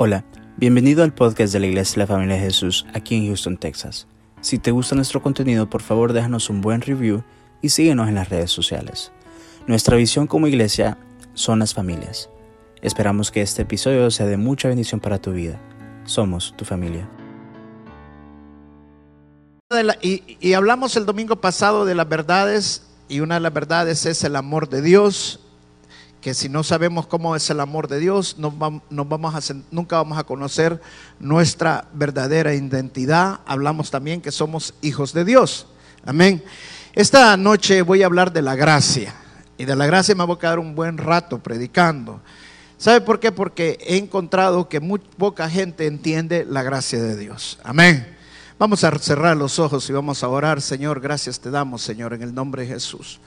Hola, bienvenido al podcast de la Iglesia de la Familia de Jesús aquí en Houston, Texas. Si te gusta nuestro contenido, por favor déjanos un buen review y síguenos en las redes sociales. Nuestra visión como iglesia son las familias. Esperamos que este episodio sea de mucha bendición para tu vida. Somos tu familia. y, y hablamos el domingo pasado de las verdades y una de las verdades es el amor de Dios si no sabemos cómo es el amor de Dios, no nunca vamos a conocer nuestra verdadera identidad. Hablamos también que somos hijos de Dios. Amén. Esta noche voy a hablar de la gracia. Y de la gracia me voy a quedar un buen rato predicando. ¿Sabe por qué? Porque he encontrado que muy poca gente entiende la gracia de Dios. Amén. Vamos a cerrar los ojos y vamos a orar. Señor, gracias te damos, Señor, en el nombre de Jesús.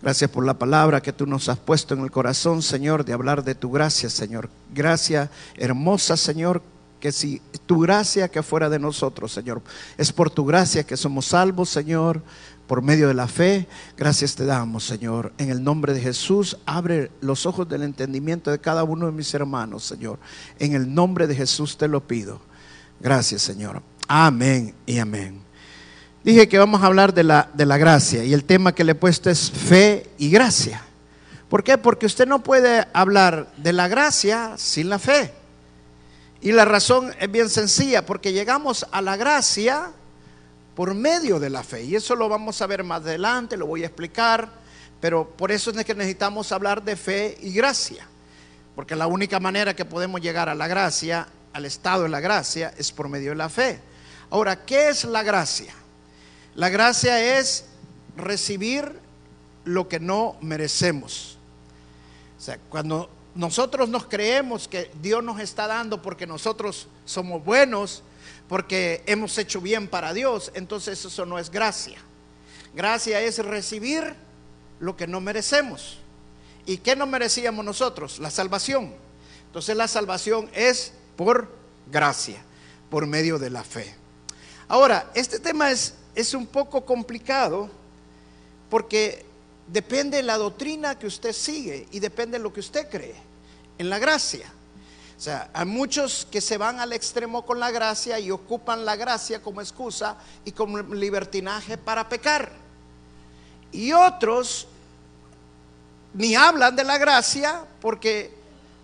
Gracias por la palabra que tú nos has puesto en el corazón, Señor, de hablar de tu gracia, Señor. Gracia hermosa, Señor, que si tu gracia que fuera de nosotros, Señor, es por tu gracia que somos salvos, Señor, por medio de la fe. Gracias te damos, Señor. En el nombre de Jesús, abre los ojos del entendimiento de cada uno de mis hermanos, Señor. En el nombre de Jesús te lo pido. Gracias, Señor. Amén y amén. Dije que vamos a hablar de la, de la gracia y el tema que le he puesto es fe y gracia. ¿Por qué? Porque usted no puede hablar de la gracia sin la fe. Y la razón es bien sencilla, porque llegamos a la gracia por medio de la fe. Y eso lo vamos a ver más adelante, lo voy a explicar, pero por eso es que necesitamos hablar de fe y gracia. Porque la única manera que podemos llegar a la gracia, al estado de la gracia, es por medio de la fe. Ahora, ¿qué es la gracia? La gracia es recibir lo que no merecemos. O sea, cuando nosotros nos creemos que Dios nos está dando porque nosotros somos buenos, porque hemos hecho bien para Dios, entonces eso no es gracia. Gracia es recibir lo que no merecemos. ¿Y qué no merecíamos nosotros? La salvación. Entonces la salvación es por gracia, por medio de la fe. Ahora, este tema es es un poco complicado porque depende de la doctrina que usted sigue y depende de lo que usted cree en la gracia. O sea, hay muchos que se van al extremo con la gracia y ocupan la gracia como excusa y como libertinaje para pecar. Y otros ni hablan de la gracia porque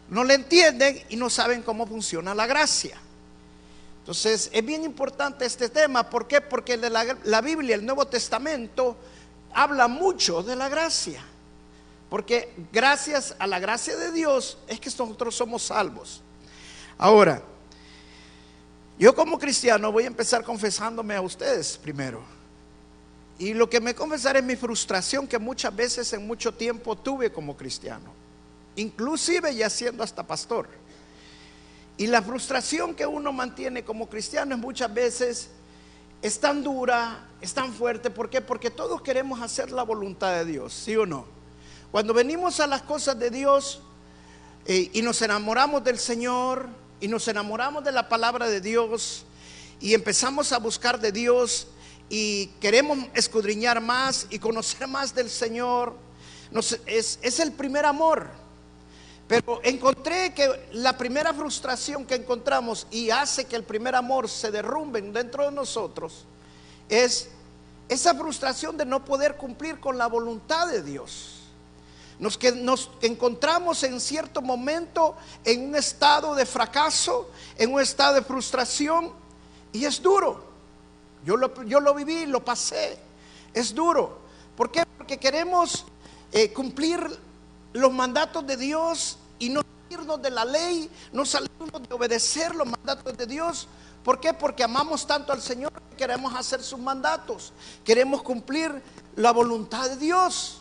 no le entienden y no saben cómo funciona la gracia. Entonces, es bien importante este tema. ¿Por qué? Porque la, la Biblia, el Nuevo Testamento, habla mucho de la gracia. Porque gracias a la gracia de Dios es que nosotros somos salvos. Ahora, yo como cristiano voy a empezar confesándome a ustedes primero. Y lo que me confesaré es mi frustración que muchas veces en mucho tiempo tuve como cristiano. Inclusive ya siendo hasta pastor. Y la frustración que uno mantiene como cristiano es muchas veces es tan dura, es tan fuerte. ¿Por qué? Porque todos queremos hacer la voluntad de Dios, ¿sí o no? Cuando venimos a las cosas de Dios eh, y nos enamoramos del Señor y nos enamoramos de la palabra de Dios y empezamos a buscar de Dios y queremos escudriñar más y conocer más del Señor, es, es el primer amor. Pero encontré que la primera frustración que encontramos y hace que el primer amor se derrumbe dentro de nosotros es esa frustración de no poder cumplir con la voluntad de Dios. Nos, que nos encontramos en cierto momento en un estado de fracaso, en un estado de frustración y es duro. Yo lo, yo lo viví, lo pasé. Es duro. ¿Por qué? Porque queremos eh, cumplir los mandatos de Dios y no salirnos de la ley, no salirnos de obedecer los mandatos de Dios. ¿Por qué? Porque amamos tanto al Señor que queremos hacer sus mandatos, queremos cumplir la voluntad de Dios.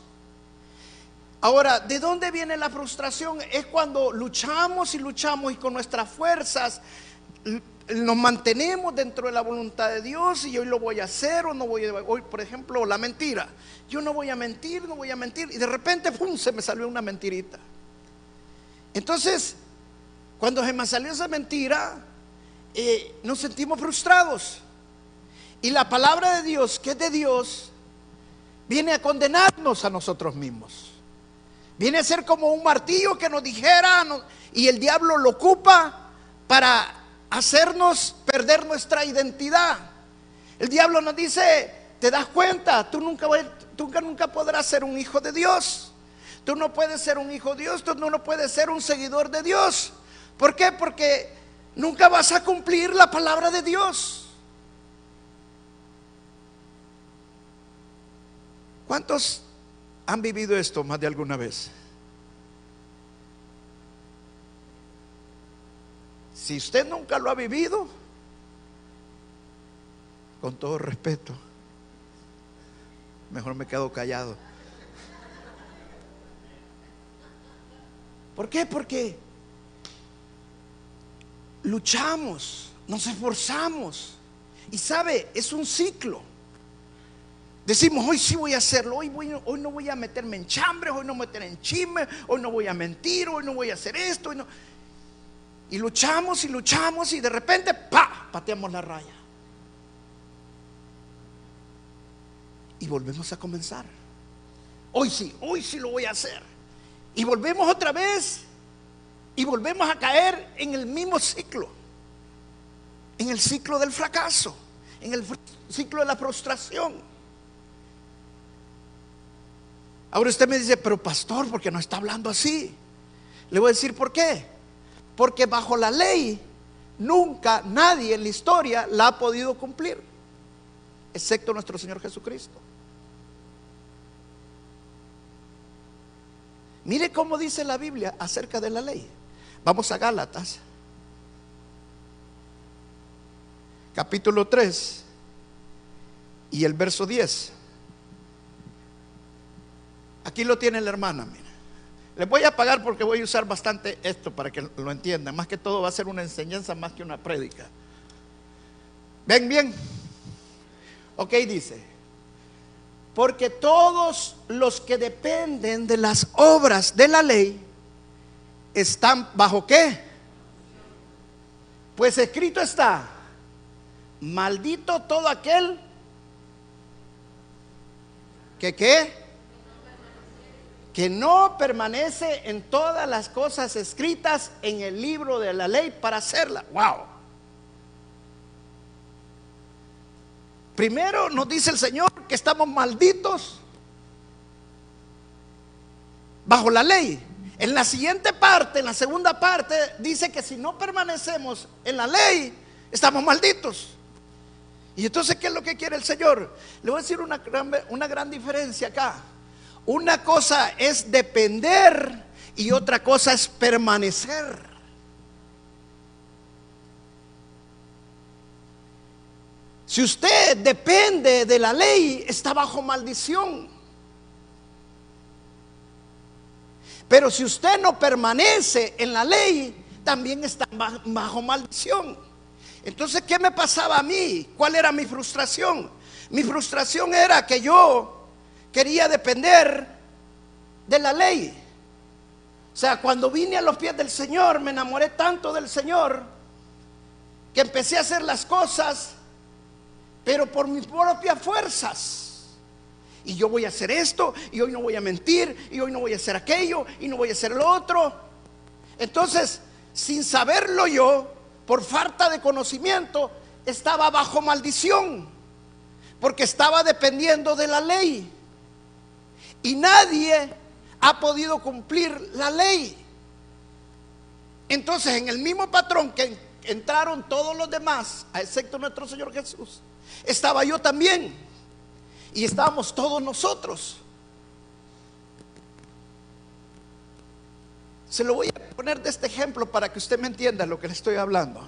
Ahora, ¿de dónde viene la frustración? Es cuando luchamos y luchamos y con nuestras fuerzas nos mantenemos dentro de la voluntad de Dios y hoy lo voy a hacer o no voy a, hoy por ejemplo la mentira, yo no voy a mentir, no voy a mentir y de repente ¡pum! se me salió una mentirita. Entonces, cuando se me salió esa mentira, eh, nos sentimos frustrados y la palabra de Dios, que es de Dios, viene a condenarnos a nosotros mismos. Viene a ser como un martillo que nos dijera y el diablo lo ocupa para hacernos perder nuestra identidad. El diablo nos dice, ¿te das cuenta? Tú nunca, tú nunca podrás ser un hijo de Dios. Tú no puedes ser un hijo de Dios, tú no puedes ser un seguidor de Dios. ¿Por qué? Porque nunca vas a cumplir la palabra de Dios. ¿Cuántos han vivido esto más de alguna vez? Si usted nunca lo ha vivido, con todo respeto, mejor me quedo callado. ¿Por qué? Porque luchamos, nos esforzamos. Y sabe, es un ciclo. Decimos, hoy sí voy a hacerlo, hoy, hoy no voy a meterme en chambre, hoy no voy a meter en chisme, hoy no voy a mentir, hoy no voy a hacer esto. no. Y luchamos y luchamos y de repente, ¡pa! Pateamos la raya. Y volvemos a comenzar. Hoy sí, hoy sí lo voy a hacer. Y volvemos otra vez y volvemos a caer en el mismo ciclo. En el ciclo del fracaso, en el ciclo de la frustración. Ahora usted me dice, pero pastor, ¿por qué no está hablando así? Le voy a decir por qué. Porque bajo la ley nunca nadie en la historia la ha podido cumplir, excepto nuestro Señor Jesucristo. Mire cómo dice la Biblia acerca de la ley. Vamos a Gálatas, capítulo 3 y el verso 10. Aquí lo tiene la hermana. Les voy a pagar porque voy a usar bastante esto para que lo entiendan. Más que todo va a ser una enseñanza más que una prédica. ¿Ven bien? Ok, dice. Porque todos los que dependen de las obras de la ley están bajo qué? Pues escrito está, maldito todo aquel que qué? Que no permanece en todas las cosas escritas en el libro de la ley para hacerla. Wow. Primero nos dice el Señor que estamos malditos bajo la ley. En la siguiente parte, en la segunda parte, dice que si no permanecemos en la ley, estamos malditos. Y entonces, ¿qué es lo que quiere el Señor? Le voy a decir una gran, una gran diferencia acá. Una cosa es depender y otra cosa es permanecer. Si usted depende de la ley, está bajo maldición. Pero si usted no permanece en la ley, también está bajo maldición. Entonces, ¿qué me pasaba a mí? ¿Cuál era mi frustración? Mi frustración era que yo quería depender de la ley. O sea, cuando vine a los pies del Señor, me enamoré tanto del Señor que empecé a hacer las cosas pero por mis propias fuerzas. Y yo voy a hacer esto, y hoy no voy a mentir, y hoy no voy a hacer aquello, y no voy a hacer lo otro. Entonces, sin saberlo yo, por falta de conocimiento, estaba bajo maldición, porque estaba dependiendo de la ley. Y nadie ha podido cumplir la ley. Entonces, en el mismo patrón que entraron todos los demás, excepto nuestro Señor Jesús, estaba yo también. Y estábamos todos nosotros. Se lo voy a poner de este ejemplo para que usted me entienda lo que le estoy hablando.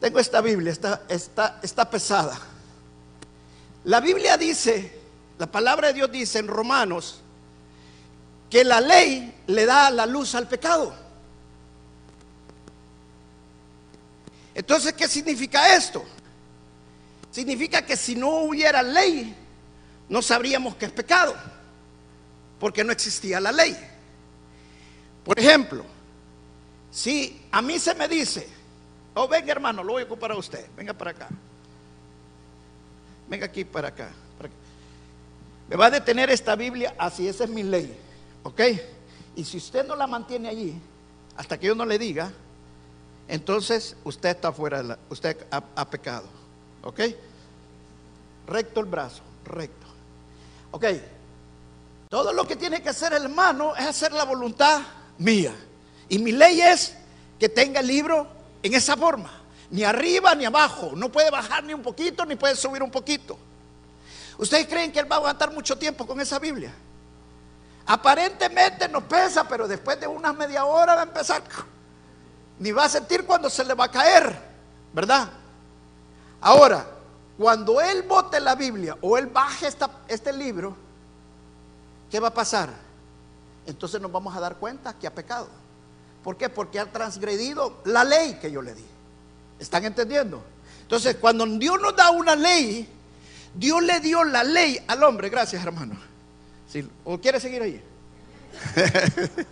Tengo esta Biblia, está, está, está pesada. La Biblia dice, la palabra de Dios dice en Romanos, que la ley le da la luz al pecado. Entonces, ¿qué significa esto? Significa que si no hubiera ley, no sabríamos que es pecado, porque no existía la ley. Por ejemplo, si a mí se me dice, oh venga hermano, lo voy a ocupar a usted, venga para acá, venga aquí para acá, para acá. Me va a detener esta Biblia, así esa es mi ley, ¿ok? Y si usted no la mantiene allí, hasta que yo no le diga, entonces usted está fuera, de la, usted ha, ha pecado. ¿Ok? Recto el brazo, recto. Ok. Todo lo que tiene que hacer el hermano es hacer la voluntad mía. Y mi ley es que tenga el libro en esa forma. Ni arriba ni abajo. No puede bajar ni un poquito, ni puede subir un poquito. ¿Ustedes creen que él va a aguantar mucho tiempo con esa Biblia? Aparentemente no pesa, pero después de una media hora va a empezar. Ni va a sentir cuando se le va a caer, ¿verdad? Ahora, cuando él bote la Biblia o él baje este libro, ¿qué va a pasar? Entonces nos vamos a dar cuenta que ha pecado. ¿Por qué? Porque ha transgredido la ley que yo le di. ¿Están entendiendo? Entonces, cuando Dios nos da una ley, Dios le dio la ley al hombre. Gracias, hermano. ¿O quiere seguir ahí?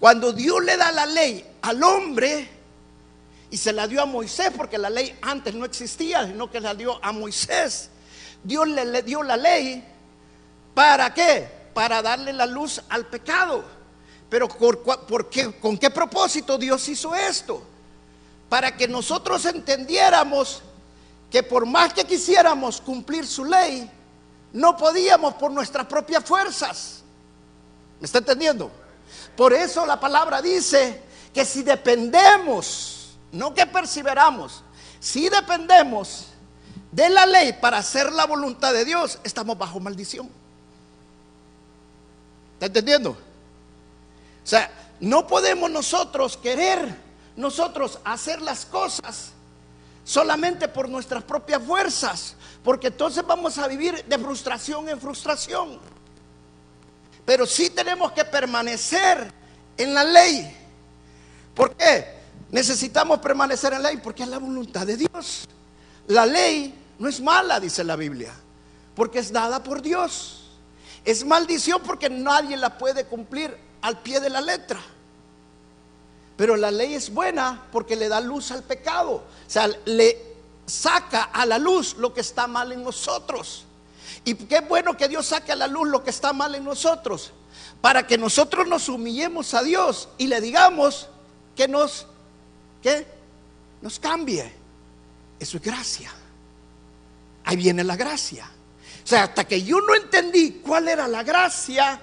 Cuando Dios le da la ley al hombre y se la dio a Moisés, porque la ley antes no existía, sino que la dio a Moisés, Dios le, le dio la ley para qué? Para darle la luz al pecado. Pero ¿por, qué, ¿con qué propósito Dios hizo esto? Para que nosotros entendiéramos que por más que quisiéramos cumplir su ley, no podíamos por nuestras propias fuerzas. ¿Me está entendiendo? Por eso la palabra dice que si dependemos, no que perseveramos, si dependemos de la ley para hacer la voluntad de Dios, estamos bajo maldición. ¿Está entendiendo? O sea, no podemos nosotros querer nosotros hacer las cosas solamente por nuestras propias fuerzas, porque entonces vamos a vivir de frustración en frustración. Pero sí tenemos que permanecer en la ley. ¿Por qué? Necesitamos permanecer en la ley porque es la voluntad de Dios. La ley no es mala, dice la Biblia, porque es dada por Dios. Es maldición porque nadie la puede cumplir al pie de la letra. Pero la ley es buena porque le da luz al pecado. O sea, le saca a la luz lo que está mal en nosotros. Y qué bueno que Dios saque a la luz lo que está mal en nosotros. Para que nosotros nos humillemos a Dios y le digamos que nos, que nos cambie. Eso es gracia. Ahí viene la gracia. O sea, hasta que yo no entendí cuál era la gracia,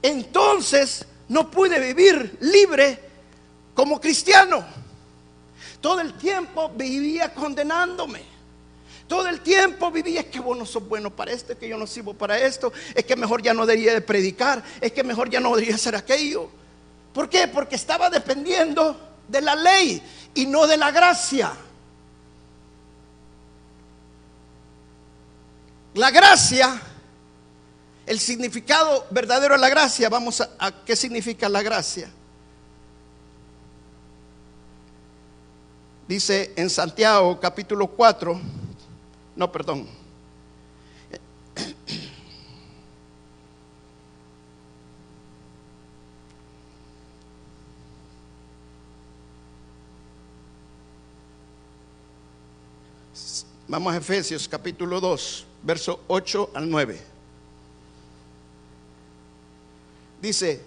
entonces no pude vivir libre como cristiano. Todo el tiempo vivía condenándome. Todo el tiempo vivía, es que vos no sos bueno para esto, es que yo no sirvo para esto, es que mejor ya no debería de predicar, es que mejor ya no debería hacer aquello. ¿Por qué? Porque estaba dependiendo de la ley y no de la gracia. La gracia, el significado verdadero de la gracia, vamos a, a qué significa la gracia. Dice en Santiago capítulo 4, no, perdón. Vamos a Efesios capítulo 2, verso 8 al 9. Dice,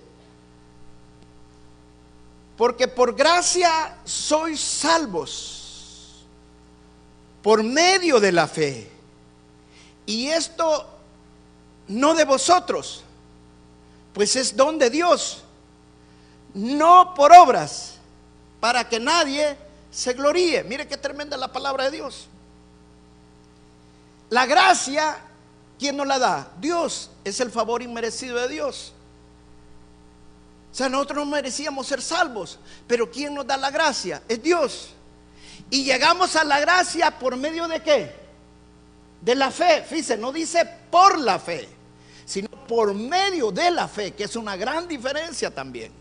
porque por gracia sois salvos por medio de la fe. Y esto no de vosotros, pues es don de Dios, no por obras, para que nadie se gloríe. Mire qué tremenda la palabra de Dios. La gracia, ¿quién nos la da? Dios, es el favor inmerecido de Dios. O sea, nosotros no merecíamos ser salvos, pero ¿quién nos da la gracia? Es Dios. Y llegamos a la gracia por medio de qué? De la fe. Fíjense, no dice por la fe, sino por medio de la fe, que es una gran diferencia también.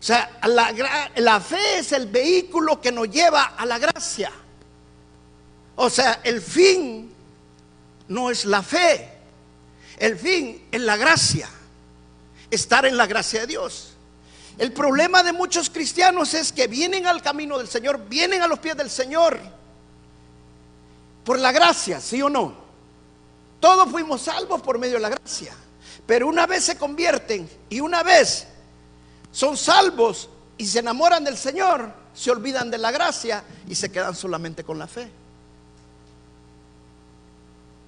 O sea, la, la fe es el vehículo que nos lleva a la gracia. O sea, el fin no es la fe, el fin es la gracia estar en la gracia de Dios. El problema de muchos cristianos es que vienen al camino del Señor, vienen a los pies del Señor por la gracia, ¿sí o no? Todos fuimos salvos por medio de la gracia. Pero una vez se convierten y una vez son salvos y se enamoran del Señor, se olvidan de la gracia y se quedan solamente con la fe.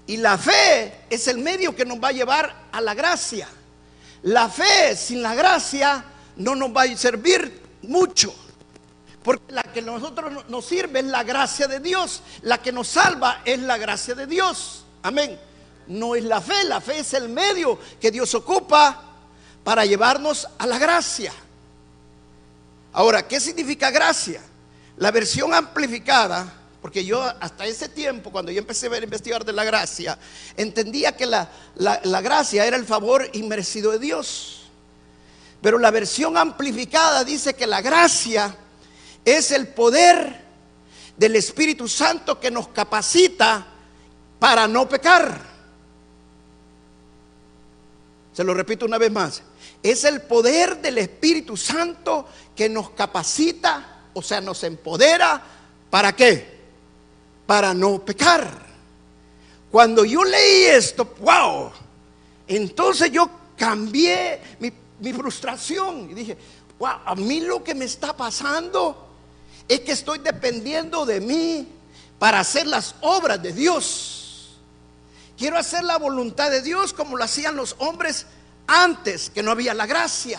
Y la fe es el medio que nos va a llevar a la gracia. La fe sin la gracia no nos va a servir mucho. Porque la que a nosotros nos sirve es la gracia de Dios. La que nos salva es la gracia de Dios. Amén. No es la fe, la fe es el medio que Dios ocupa para llevarnos a la gracia. Ahora, ¿qué significa gracia? La versión amplificada, porque yo hasta ese tiempo, cuando yo empecé a investigar de la gracia, entendía que la, gracia era el favor inmerecido de Dios. Pero la versión amplificada dice que la gracia es el poder del Espíritu Santo que nos capacita para no pecar. Se lo repito una vez más. Es el poder del Espíritu Santo que nos capacita, o sea, nos empodera. ¿Para qué? Para no pecar. Cuando yo leí esto, wow, entonces yo cambié mi, frustración y dije, wow, a mí lo que me está pasando es que estoy dependiendo de mí para hacer las obras de Dios. Quiero hacer la voluntad de Dios como lo hacían los hombres antes, que no había la gracia.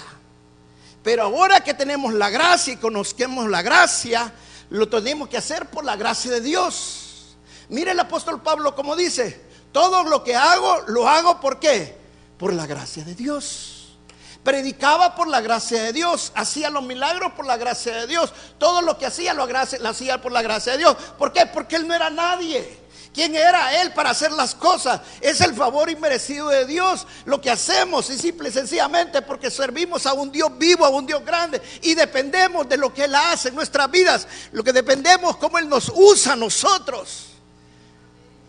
Pero ahora que tenemos la gracia y conozquemos la gracia, lo tenemos que hacer por la gracia de Dios. Mire el apóstol Pablo como dice, todo lo que hago, lo hago por qué? Por la gracia de Dios. Predicaba por la gracia de Dios, hacía los milagros por la gracia de Dios. Todo lo que hacía lo, hacía por la gracia de Dios. ¿Por qué? Porque él no era nadie. ¿Quién era Él para hacer las cosas? Es el favor inmerecido de Dios. Lo que hacemos es simple y sencillamente porque servimos a un Dios vivo, a un Dios grande y dependemos de lo que Él hace en nuestras vidas. Lo que dependemos, cómo Él nos usa a nosotros.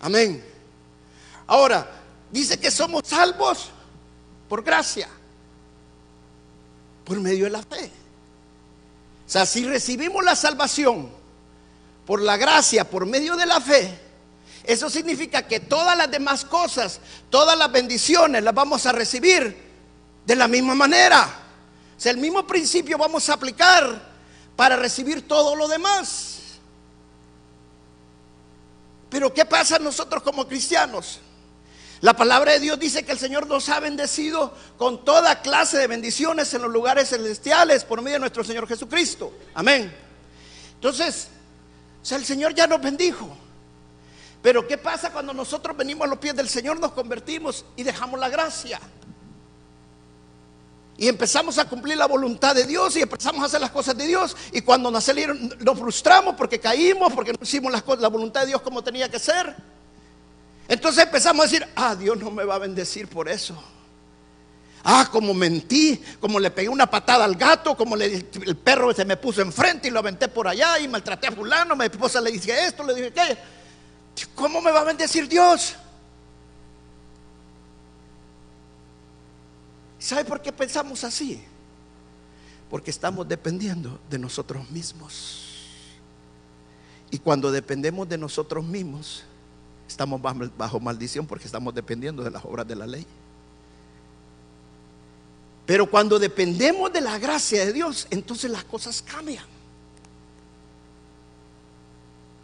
Amén. Ahora, dice que somos salvos por gracia por medio de la fe. O sea, si recibimos la salvación por la gracia, por medio de la fe, eso significa que todas las demás cosas, todas las bendiciones las vamos a recibir de la misma manera. O sea, el mismo principio vamos a aplicar para recibir todo lo demás. Pero ¿qué pasa nosotros como cristianos? La palabra de Dios dice que el Señor nos ha bendecido con toda clase de bendiciones en los lugares celestiales por medio de nuestro Señor Jesucristo. Amén. Entonces, o sea, el Señor ya nos bendijo. Pero ¿qué pasa cuando nosotros venimos a los pies del Señor, nos convertimos y dejamos la gracia? Y empezamos a cumplir la voluntad de Dios y empezamos a hacer las cosas de Dios. Y cuando nos salieron, nos frustramos porque caímos, porque no hicimos la voluntad de Dios como tenía que ser. Entonces empezamos a decir, ah, Dios no me va a bendecir por eso. Ah, como mentí, como le pegué una patada al gato, como le, el perro se me puso enfrente y lo aventé por allá y maltraté a fulano, mi esposa le dije esto, le dije que, ¿cómo me va a bendecir Dios? ¿Sabe por qué pensamos así? Porque estamos dependiendo de nosotros mismos. Y cuando dependemos de nosotros mismos, estamos bajo maldición porque estamos dependiendo de las obras de la ley. Pero cuando dependemos de la gracia de Dios, entonces las cosas cambian.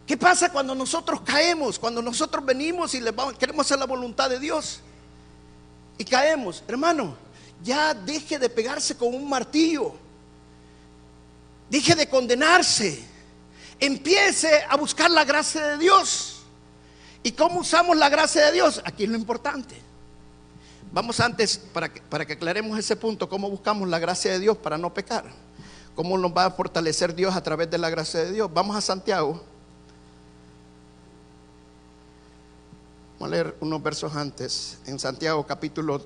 ¿Qué pasa cuando nosotros caemos? Cuando nosotros venimos y queremos hacer la voluntad de Dios y caemos. Hermano, ya deje de pegarse con un martillo. Deje de condenarse. Empiece a buscar la gracia de Dios. ¿Y cómo usamos la gracia de Dios? Aquí es lo importante. Vamos antes, para que, para que aclaremos ese punto, cómo buscamos la gracia de Dios para no pecar. ¿Cómo nos va a fortalecer Dios a través de la gracia de Dios? Vamos a Santiago. Vamos a leer unos versos antes. En Santiago capítulo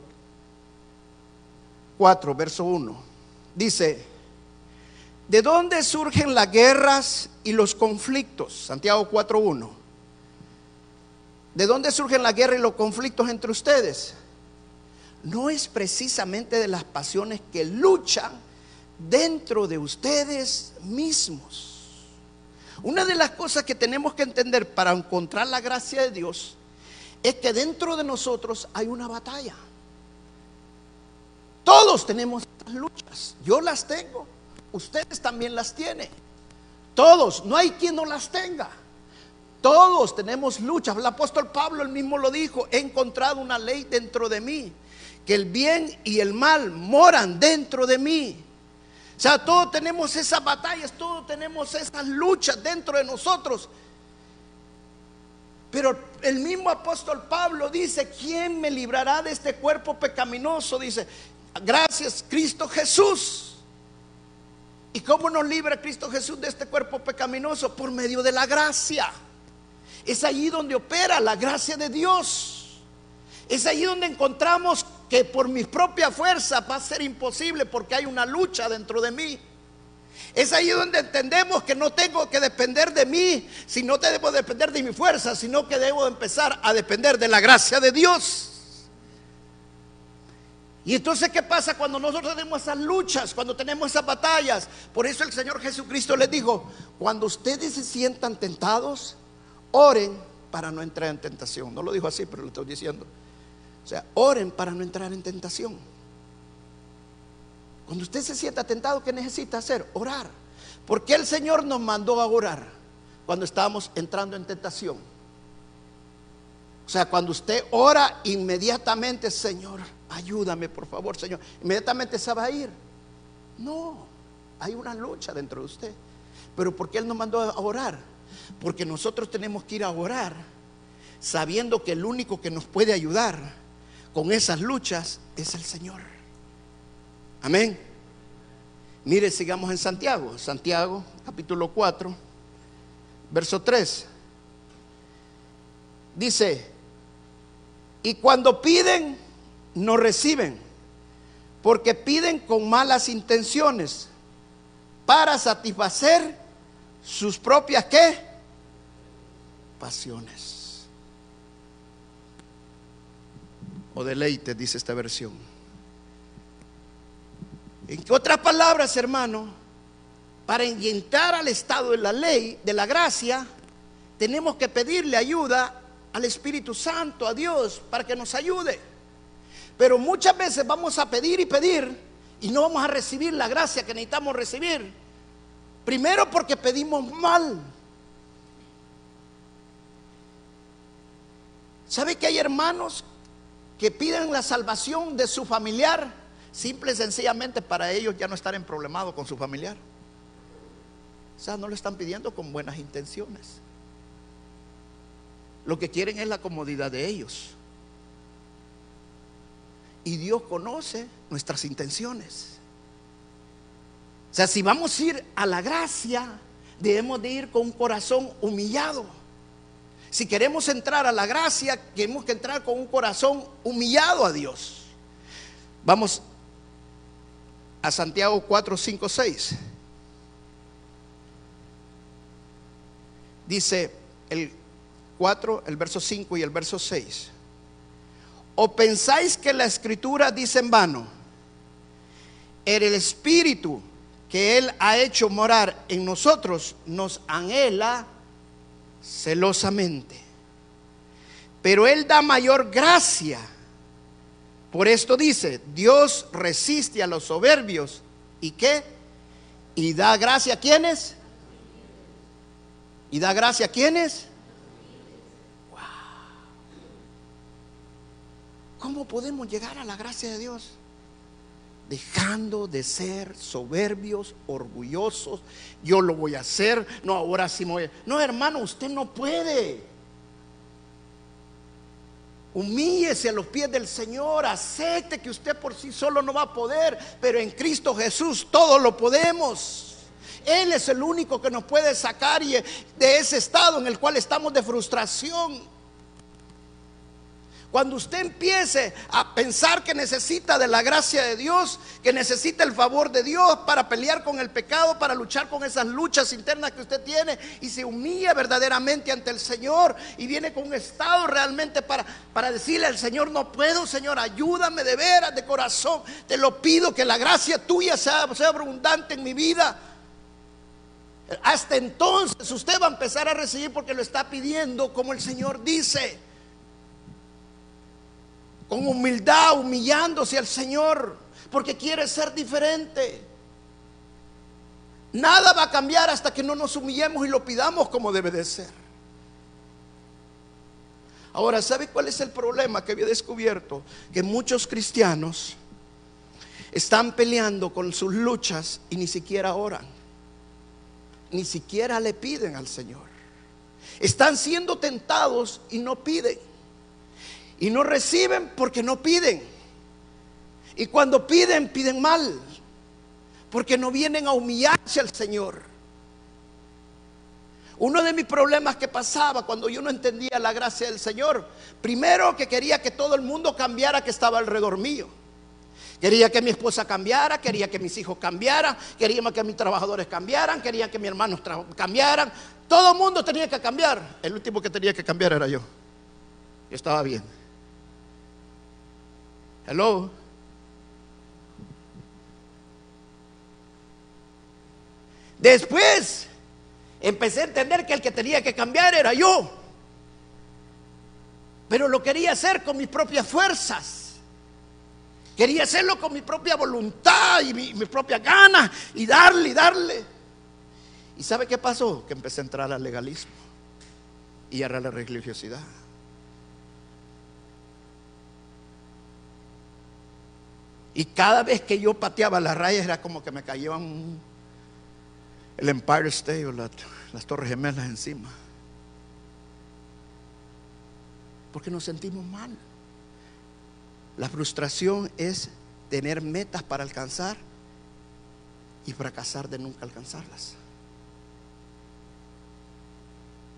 4, verso 1. Dice, ¿de dónde surgen las guerras y los conflictos? Santiago 4, 1. ¿De dónde surgen la guerra y los conflictos entre ustedes? No es precisamente de las pasiones que luchan dentro de ustedes mismos. Una de las cosas que tenemos que entender para encontrar la gracia de Dios es que dentro de nosotros hay una batalla. Todos tenemos estas luchas. Yo las tengo. Ustedes también las tienen. Todos. No hay quien no las tenga. Todos tenemos luchas. El apóstol Pablo él mismo lo dijo. He encontrado una ley dentro de mí. Que el bien y el mal moran dentro de mí. O sea, todos tenemos esas batallas, todos tenemos esas luchas dentro de nosotros. Pero el mismo apóstol Pablo dice, ¿quién me librará de este cuerpo pecaminoso? Dice, gracias Cristo Jesús. ¿Y cómo nos libra Cristo Jesús de este cuerpo pecaminoso? Por medio de la gracia. Es allí donde opera la gracia de Dios. Es allí donde encontramos que por mi propia fuerza va a ser imposible porque hay una lucha dentro de mí. Es ahí donde entendemos que no tengo que depender de mí, si no debo depender de mi fuerza, sino que debo empezar a depender de la gracia de Dios. Y entonces, ¿qué pasa cuando nosotros tenemos esas luchas, cuando tenemos esas batallas? Por eso el Señor Jesucristo les dijo, cuando ustedes se sientan tentados, oren para no entrar en tentación. No lo dijo así, pero lo estoy diciendo. O sea, oren para no entrar en tentación. Cuando usted se sienta tentado, ¿qué necesita hacer? Orar. Porque el Señor nos mandó a orar cuando estábamos entrando en tentación. O sea, cuando usted ora inmediatamente, Señor, ayúdame por favor, Señor. Inmediatamente se va a ir. No, hay una lucha dentro de usted. Pero ¿por qué Él nos mandó a orar? Porque nosotros tenemos que ir a orar sabiendo que el único que nos puede ayudar con esas luchas es el Señor. Amén. Mire, sigamos en Santiago. Santiago, capítulo 4, verso 3. Dice, y cuando piden, no reciben, porque piden con malas intenciones para satisfacer sus propias qué? Pasiones. O deleite, dice esta versión. En otras palabras, hermano, para entrar al estado de la ley, de la gracia, tenemos que pedirle ayuda al Espíritu Santo, a Dios, para que nos ayude. Pero muchas veces vamos a pedir y pedir y no vamos a recibir la gracia que necesitamos recibir. Primero porque pedimos mal. ¿Sabe que hay hermanos que piden la salvación de su familiar Simple y sencillamente para ellos ya no estar en problemado con su familiar. O sea, no lo están pidiendo con buenas intenciones. Lo que quieren es la comodidad de ellos. Y Dios conoce nuestras intenciones. O sea, si vamos a ir a la gracia, debemos de ir con un corazón humillado. Si queremos entrar a la gracia, tenemos que entrar con un corazón humillado a Dios. Vamos a Santiago 4, 5, 6. Dice el 4, el verso 5 y el verso 6. ¿O pensáis que la escritura dice en vano? El espíritu que Él ha hecho morar en nosotros nos anhela celosamente. Pero Él da mayor gracia. Por esto dice, Dios resiste a los soberbios. ¿Y qué? Y da gracia a quienes. ¿Y da gracia a quienes? Wow. ¿Cómo podemos llegar a la gracia de Dios? Dejando de ser soberbios, orgullosos. Yo lo voy a hacer. No, ahora sí me voy a... No, hermano, usted no puede. Humíllese a los pies del Señor, acepte que usted por sí solo no va a poder, pero en Cristo Jesús todo lo podemos. Él es el único que nos puede sacar de ese estado en el cual estamos de frustración. Cuando usted empiece a pensar que necesita de la gracia de Dios, que necesita el favor de Dios para pelear con el pecado, para luchar con esas luchas internas que usted tiene y se humilla verdaderamente ante el Señor y viene con un estado realmente para, para decirle al Señor, no puedo, Señor, ayúdame de veras, de corazón, te lo pido que la gracia tuya sea, sea abundante en mi vida. Hasta entonces usted va a empezar a recibir porque lo está pidiendo como el Señor dice con humildad, humillándose al Señor. porque quiere ser diferente. Nada va a cambiar hasta que no nos humillemos y lo pidamos como debe de ser. Ahora, ¿sabe cuál es el problema que había descubierto? Que muchos cristianos están peleando con sus luchas y ni siquiera oran. Ni siquiera le piden al Señor. Están siendo tentados y no piden. Y no reciben porque no piden. Y cuando piden, piden mal. Porque no vienen a humillarse al Señor. Uno de mis problemas que pasaba cuando yo no entendía la gracia del Señor, primero que quería que todo el mundo cambiara que estaba alrededor mío. Quería que mi esposa cambiara, quería que mis hijos cambiaran, quería que mis trabajadores cambiaran, quería que mis hermanos cambiaran. Todo el mundo tenía que cambiar. El último que tenía que cambiar era yo. Yo estaba bien. Después empecé a entender que el que tenía que cambiar era yo. Pero lo quería hacer con mis propias fuerzas. Quería hacerlo con mi propia voluntad y mi, propia gana y darle y darle. ¿Y sabe qué pasó? Que empecé a entrar al legalismo y a la religiosidad. Y cada vez que yo pateaba las rayas era como que me caían el Empire State o las Torres Gemelas encima. Porque nos sentimos mal. La frustración es tener metas para alcanzar y fracasar de nunca alcanzarlas.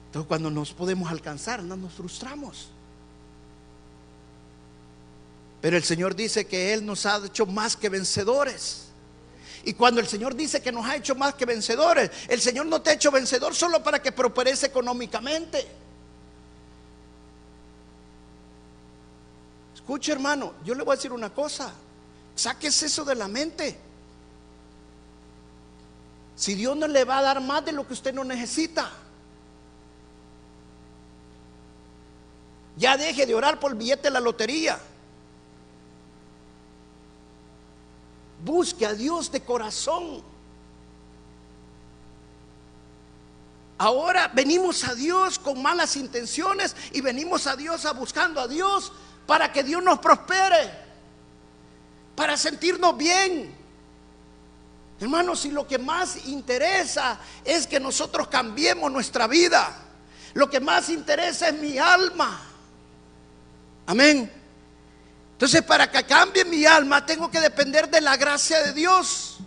Entonces cuando nos podemos alcanzar, no nos frustramos. Pero el Señor dice que Él nos ha hecho más que vencedores. Y cuando el Señor dice que nos ha hecho más que vencedores, el Señor no te ha hecho vencedor solo para que prosperes económicamente. Escuche hermano, yo le voy a decir una cosa. Sáquese eso de la mente. Si Dios no le va a dar más de lo que usted no necesita. Ya deje de orar por el billete de la lotería. Busque a Dios de corazón. Ahora venimos a Dios con malas intenciones y venimos a Dios a buscando a Dios para que Dios nos prospere, para sentirnos bien. Hermanos, si lo que más interesa es que nosotros cambiemos nuestra vida, lo que más interesa es mi alma. Amén. Entonces, para que cambie mi alma, tengo que depender de la gracia de Dios.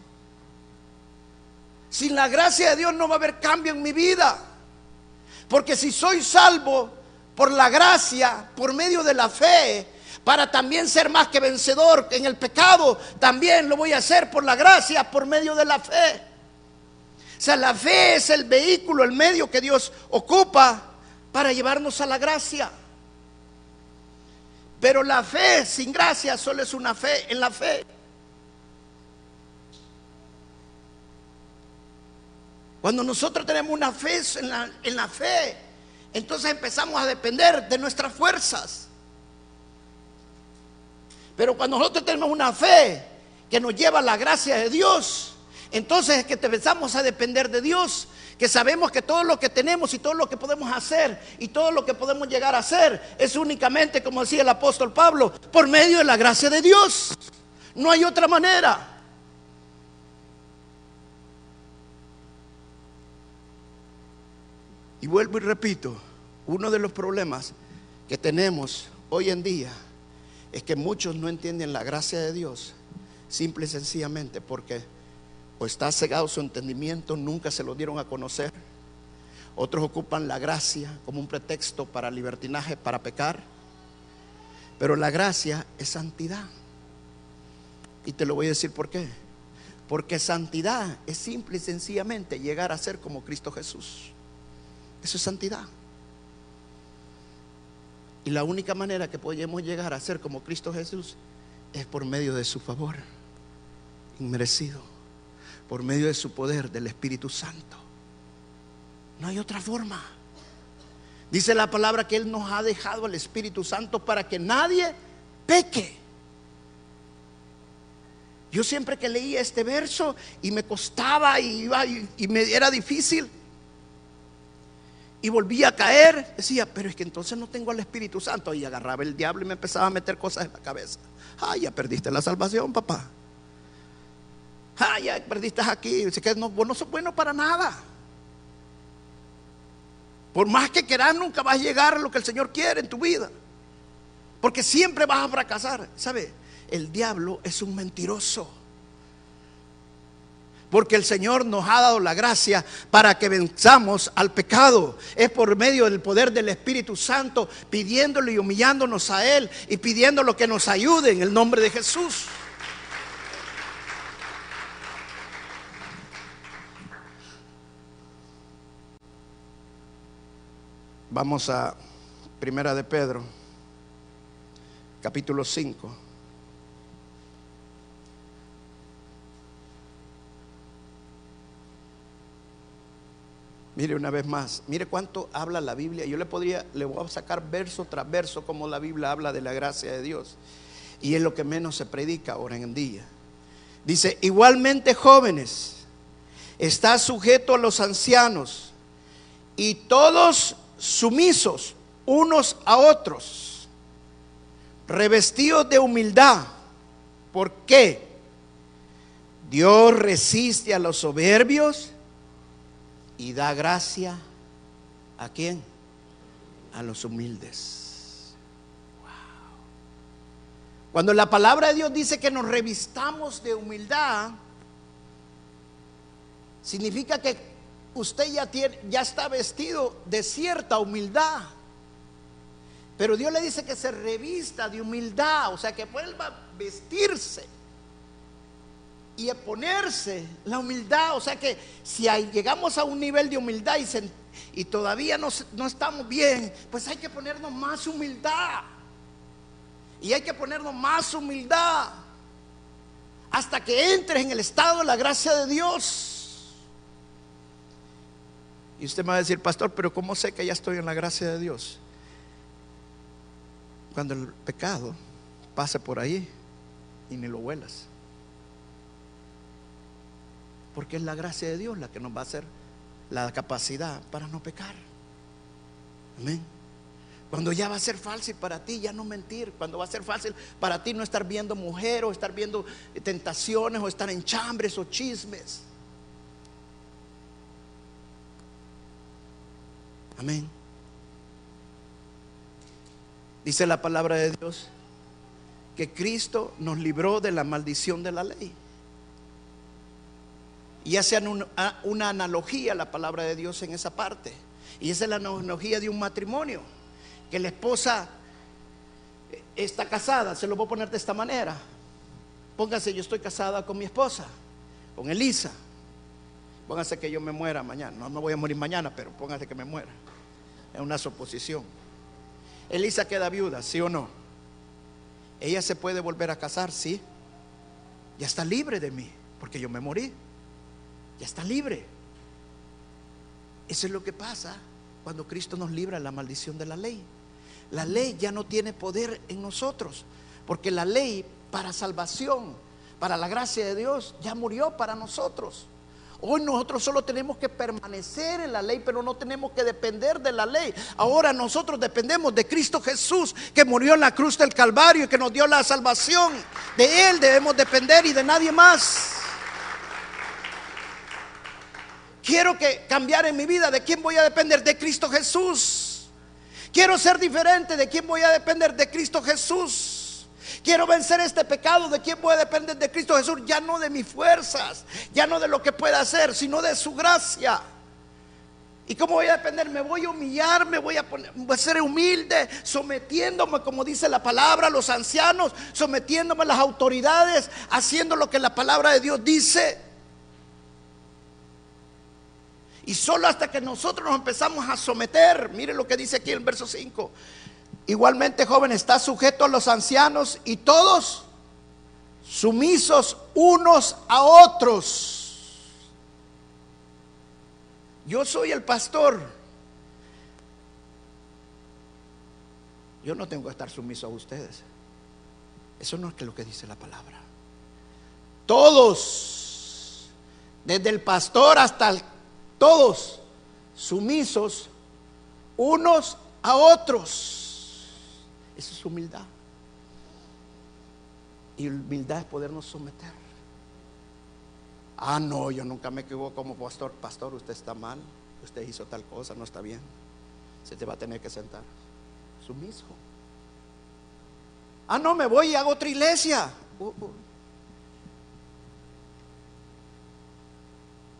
Sin la gracia de Dios no va a haber cambio en mi vida. Porque si soy salvo, por la gracia, por medio de la fe, para también ser más que vencedor en el pecado, también lo voy a hacer por la gracia, por medio de la fe. O sea, la fe es el vehículo, el medio que Dios ocupa para llevarnos a la gracia. Pero la fe sin gracia solo es una fe en la fe. Cuando nosotros tenemos una fe en la, en la fe, entonces empezamos a depender de nuestras fuerzas. Pero cuando nosotros tenemos una fe que nos lleva a la gracia de Dios, entonces es que empezamos a depender de Dios, que sabemos que todo lo que tenemos y todo lo que podemos hacer y todo lo que podemos llegar a hacer es únicamente, como decía el apóstol Pablo, por medio de la gracia de Dios. No hay otra manera. Y vuelvo y repito, uno de los problemas que tenemos hoy en día es que muchos no entienden la gracia de Dios, simple y sencillamente porque o está cegado su entendimiento, nunca se lo dieron a conocer. Otros ocupan la gracia como un pretexto para libertinaje, para pecar. Pero la gracia es santidad. Y te lo voy a decir por qué. Porque santidad es simple y sencillamente llegar a ser como Cristo Jesús. Eso es santidad. Y la única manera que podemos llegar a ser como Cristo Jesús es por medio de su favor, inmerecido, por medio de su poder, del Espíritu Santo. No hay otra forma. Dice la palabra que Él nos ha dejado el Espíritu Santo para que nadie peque. Yo siempre que leía este verso y me costaba y, iba, y, me era difícil y volvía a caer, decía, pero es que entonces no tengo al Espíritu Santo. Y agarraba el diablo y me empezaba a meter cosas en la cabeza. Ay, ya perdiste la salvación, papá. Ay, ya perdiste aquí. Que no, vos no bueno para nada. Por más que quieras, nunca vas a llegar a lo que el Señor quiere en tu vida. Porque siempre vas a fracasar. ¿Sabe? El diablo es un mentiroso. Porque el Señor nos ha dado la gracia para que venzamos al pecado. Es por medio del poder del Espíritu Santo, pidiéndole y humillándonos a Él y pidiéndole que nos ayude en el nombre de Jesús. Vamos a Primera de Pedro, capítulo 5. Mire una vez más, mire cuánto habla la Biblia. Yo le podría, le voy a sacar verso tras verso como la Biblia habla de la gracia de Dios. Y es lo que menos se predica ahora en día. Dice, igualmente jóvenes, está sujeto a los ancianos y todos sumisos unos a otros, revestidos de humildad. ¿Por qué? Dios resiste a los soberbios y da gracia a quién? A los humildes. Cuando la palabra de Dios dice que nos revistamos de humildad, significa que usted ya, tiene, ya está vestido de cierta humildad. Pero Dios le dice que se revista de humildad, o sea, que vuelva a vestirse y a ponerse la humildad. O sea que si llegamos a un nivel de humildad y, se, y todavía no, no, estamos bien, pues hay que ponernos más humildad. Y hay que ponernos más humildad hasta que entres en el estado de la gracia de Dios. Y usted me va a decir, pastor, pero ¿cómo sé que ya estoy en la gracia de Dios? Cuando el pecado pase por ahí y ni lo huelas. Porque es la gracia de Dios la que nos va a hacer la capacidad para no pecar. Amén. Cuando ya va a ser fácil para ti ya no mentir, cuando va a ser fácil para ti no estar viendo mujer o estar viendo tentaciones o estar en chambres o chismes. Amén. Dice la palabra de Dios que Cristo nos libró de la maldición de la ley. Y hace una, analogía la palabra de Dios en esa parte. Y esa es la analogía de un matrimonio. Que la esposa está casada, se lo voy a poner de esta manera. Póngase, yo estoy casada con mi esposa, con Elisa. Póngase que yo me muera mañana. No me voy a morir mañana, pero póngase que me muera. Es una suposición. Elisa queda viuda, ¿sí o no? Ella se puede volver a casar, sí. Ya está libre de mí, porque yo me morí. Ya está libre. Eso es lo que pasa cuando Cristo nos libra de la maldición de la ley. La ley ya no tiene poder en nosotros, porque la ley para salvación, para la gracia de Dios, ya murió para nosotros. Hoy nosotros solo tenemos que permanecer en la ley, pero no tenemos que depender de la ley. Ahora nosotros dependemos de Cristo Jesús, que murió en la cruz del Calvario y que nos dio la salvación. De Él debemos depender y de nadie más. Quiero que cambiar en mi vida. ¿De quién voy a depender? De Cristo Jesús. Quiero ser diferente. ¿De quién voy a depender? De Cristo Jesús. Quiero vencer este pecado. ¿De quién voy a depender? De Cristo Jesús. Ya no de mis fuerzas, ya no de lo que pueda hacer, sino de su gracia. ¿Y cómo voy a depender? Me voy a humillar, me voy a, poner, voy a ser humilde, sometiéndome, como dice la palabra, a los ancianos, sometiéndome a las autoridades, haciendo lo que la palabra de Dios dice. Y solo hasta que nosotros nos empezamos a someter, mire lo que dice aquí en el verso 5, Igualmente, joven, está sujeto a los ancianos y todos sumisos unos a otros. Yo soy el pastor. Yo no tengo que estar sumiso a ustedes. Eso no es lo que dice la palabra. todos, desde el pastor hasta el- todos, sumisos unos a otros. Eso es humildad. Y humildad es podernos someter. Ah, no, yo nunca me equivoco como pastor. Pastor, usted está mal. Usted hizo tal cosa, no está bien. Se te va a tener que sentar. Sumiso. Ah, no, me voy y hago otra iglesia. Uh, uh.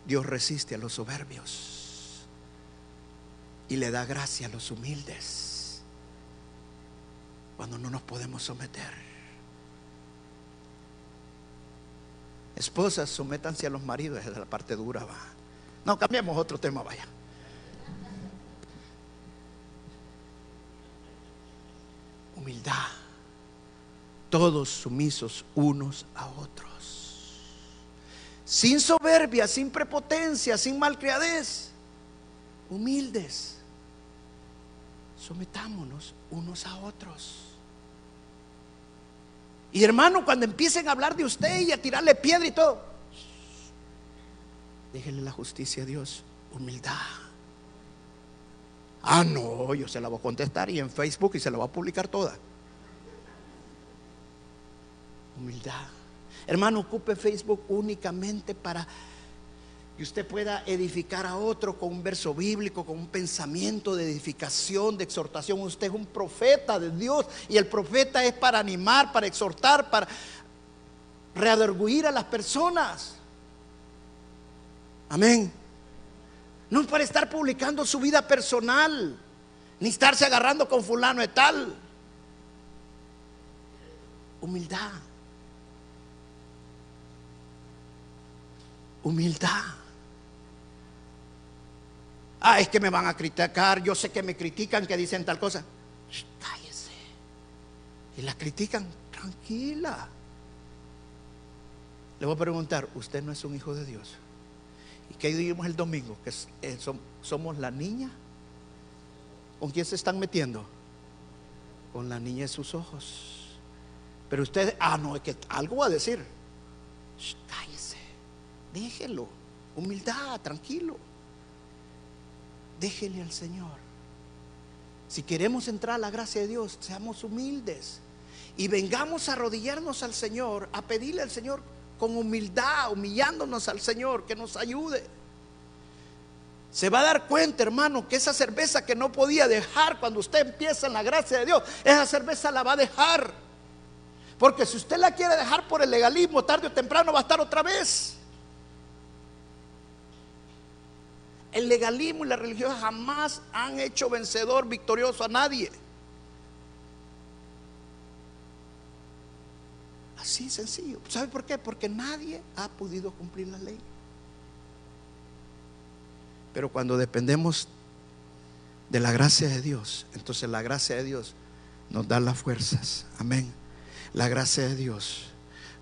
Dios resiste a los soberbios y le da gracia a los humildes cuando no nos podemos someter. Esposas, sométanse a los maridos, es la parte dura, va. No, cambiemos otro tema, vaya. Humildad. Todos sumisos unos a otros. Sin soberbia, sin prepotencia, sin malcriadez. Humildes. Sometámonos unos a otros. Y hermano, cuando empiecen a hablar de usted y a tirarle piedra y todo, déjenle la justicia a Dios, humildad. Ah, no, yo se la voy a contestar y en Facebook y se la voy a publicar toda. Humildad. Hermano, ocupe Facebook únicamente para que usted pueda edificar a otro con un verso bíblico, con un pensamiento de edificación, de exhortación. Usted es un profeta de Dios y el profeta es para animar, para exhortar, para readarguir a las personas. Amén. No es para estar publicando su vida personal, ni estarse agarrando con fulano de tal. Humildad. Humildad. Ah, es que me van a criticar. Yo sé que me critican, que dicen tal cosa. Cállese. Y la critican, tranquila. Le voy a preguntar, ¿usted no es un hijo de Dios? ¿Y qué dijimos el domingo? Que eh, som- somos la niña. ¿Con quién se están metiendo? Con la niña de sus ojos. Pero usted, ah, no, es que algo va a decir. Shh, cállese. Déjelo. Humildad, tranquilo. Déjele al Señor. Si queremos entrar a la gracia de Dios, seamos humildes y vengamos a arrodillarnos al Señor, a pedirle al Señor con humildad, humillándonos al Señor, que nos ayude. Se va a dar cuenta, hermano, que esa cerveza que no podía dejar cuando usted empieza en la gracia de Dios, esa cerveza la va a dejar. Porque si usted la quiere dejar por el legalismo, tarde o temprano va a estar otra vez. El legalismo y la religión jamás han hecho vencedor, victorioso a nadie. Así sencillo. ¿Sabe por qué? Porque nadie ha podido cumplir la ley. Pero cuando dependemos de la gracia de Dios, entonces la gracia de Dios nos da las fuerzas. Amén. La gracia de Dios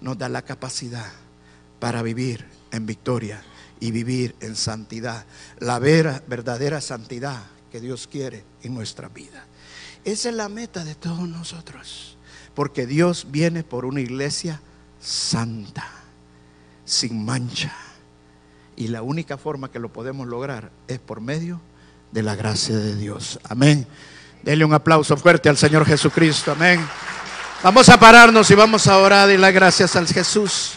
nos da la capacidad para vivir en victoria y vivir en santidad. La vera- verdadera santidad que Dios quiere en nuestra vida. Esa es la meta de todos nosotros. Porque Dios viene por una iglesia santa, sin mancha. Y la única forma que lo podemos lograr es por medio de la gracia de Dios. Amén. Dele un aplauso fuerte al Señor Jesucristo. Amén. Vamos a pararnos y vamos a orar y las gracias al Jesús.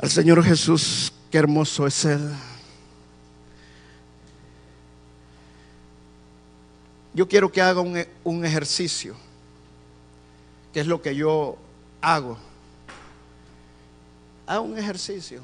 Al Señor Jesús, qué hermoso es Él. Yo quiero que haga un, ejercicio, que es lo que yo hago. Haga un ejercicio.